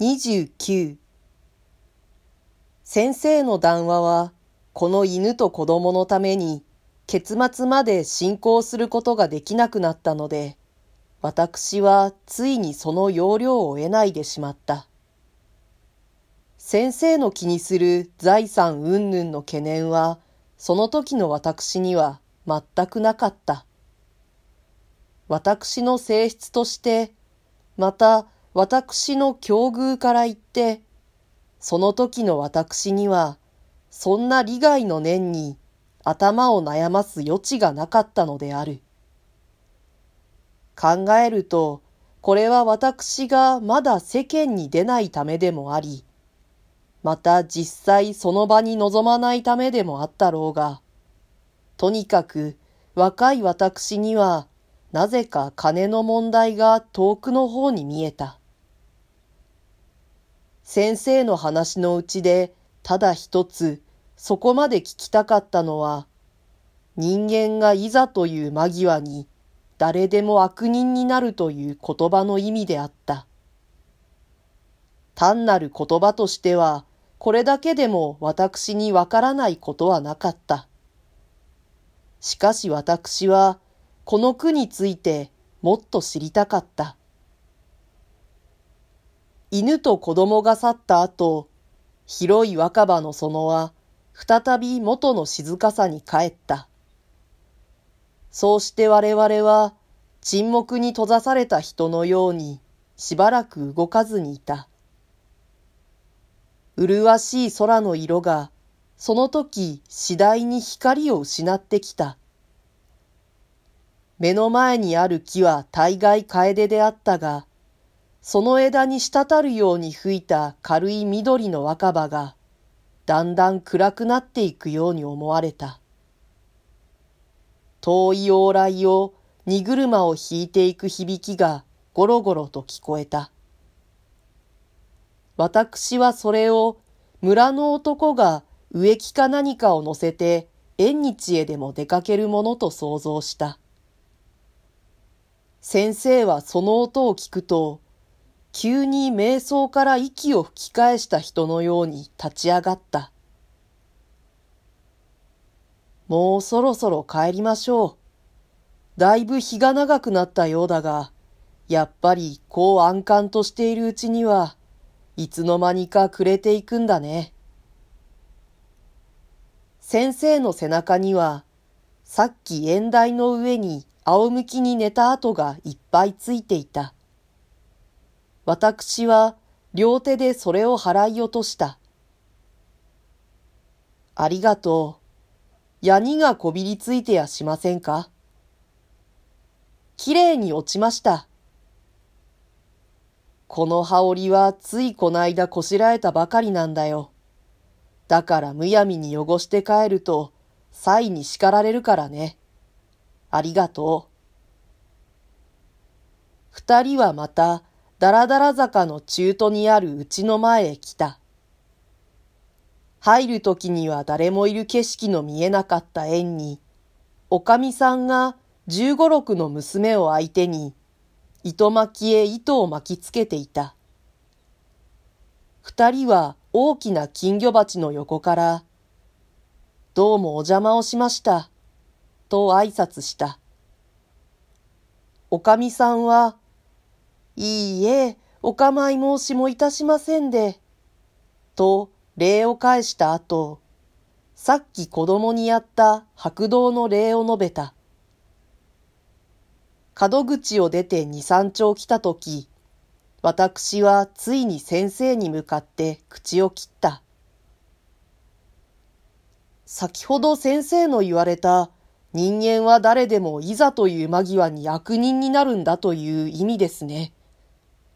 29先生の談話は、この犬と子供のために、結末まで進行することができなくなったので、私はついにその要領を得ないでしまった。先生の気にする財産云々の懸念は、その時の私には全くなかった。私の性質として、また私の境遇から言って、その時の私には、そんな利害の念に頭を悩ます余地がなかったのである。考えると、これは私がまだ世間に出ないためでもあり、また実際その場に臨まないためでもあったろうが、とにかく若い私にはなぜか金の問題が遠くの方に見えた。先生の話のうちでただ一つそこまで聞きたかったのは、人間がいざという間際に誰でも悪人になるという言葉の意味であった。単なる言葉としては、これだけでも私にわからないことはなかった。しかし私は、この句についてもっと知りたかった。犬と子供が去った後、広い若葉の園は、再び元の静かさに帰った。そうして我々は、沈黙に閉ざされた人のように、しばらく動かずにいた。麗しい空の色が、その時次第に光を失ってきた。目の前にある木は大概楓であったが、その枝に滴るように吹いた軽い緑の若葉が、だんだん暗くなっていくように思われた。遠い往来を荷車を引いていく響きがゴロゴロと聞こえた。私はそれを村の男が植木か何かを乗せて縁日へでも出かけるものと想像した。先生はその音を聞くと急に瞑想から息を吹き返した人のように立ち上がった。もうそろそろ帰りましょう。だいぶ日が長くなったようだが、やっぱりこう安閑としているうちには、いつの間にか暮れていくんだね。先生の背中には、さっき縁台の上に仰向きに寝た跡がいっぱいついていた。私は両手でそれを払い落とした。ありがとう。ヤニがこびりついてやしませんか？きれいに落ちました。この羽織はついこないだこしらえたばかりなんだよ。だからむやみに汚して帰ると、際に叱られるからね。ありがとう。二人はまた、だらだら坂の中途にあるうちの前へ来た。入るときには誰もいる景色の見えなかった園に、おかみさんが十五六の娘を相手に、糸巻きへ糸を巻きつけていた。二人は大きな金魚鉢の横から、どうもお邪魔をしました、と挨拶した。おかみさんは、いいえ、お構い申しもいたしませんで。と、礼を返した後、さっき子供にやった白道の礼を述べた。門口を出て二三丁来たとき、私はついに先生に向かって口を切った。先ほど先生の言われた人間は誰でもいざという間際に悪人になるんだという意味ですね。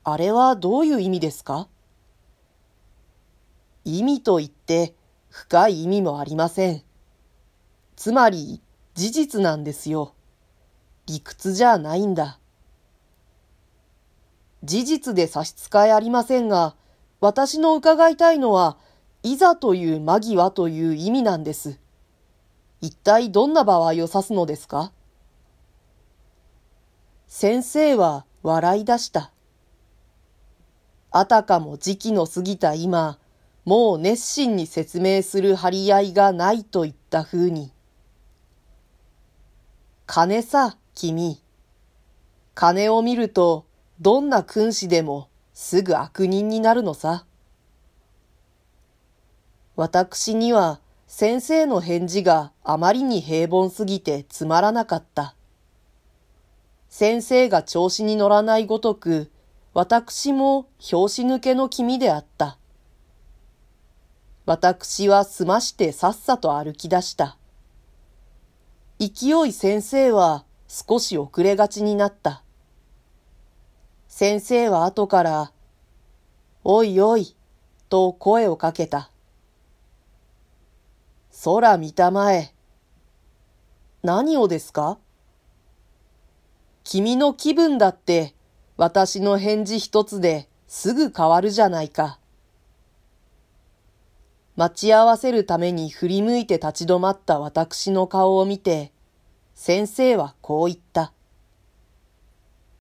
あれはどういう意味ですか？意味と言って深い意味もありません。つまり事実なんですよ。理屈じゃないんだ。事実で差し支えありませんが、私の伺いたいのは、いざという間際という意味なんです。一体どんな場合を指すのですか？先生は笑い出した。あたかも時期の過ぎた今、もう熱心に説明する張り合いがないといった風に。金さ、君。金を見ると、どんな君子でもすぐ悪人になるのさ。私には先生の返事があまりに平凡すぎてつまらなかった。先生が調子に乗らないごとく、私も拍子抜けの君であった。私は済ましてさっさと歩き出した。勢い先生は少し遅れがちになった。先生は後から、おいおい、と声をかけた。空見たまえ。何をですか？君の気分だって私の返事一つですぐ変わるじゃないか。待ち合わせるために振り向いて立ち止まった私の顔を見て、先生はこう言った。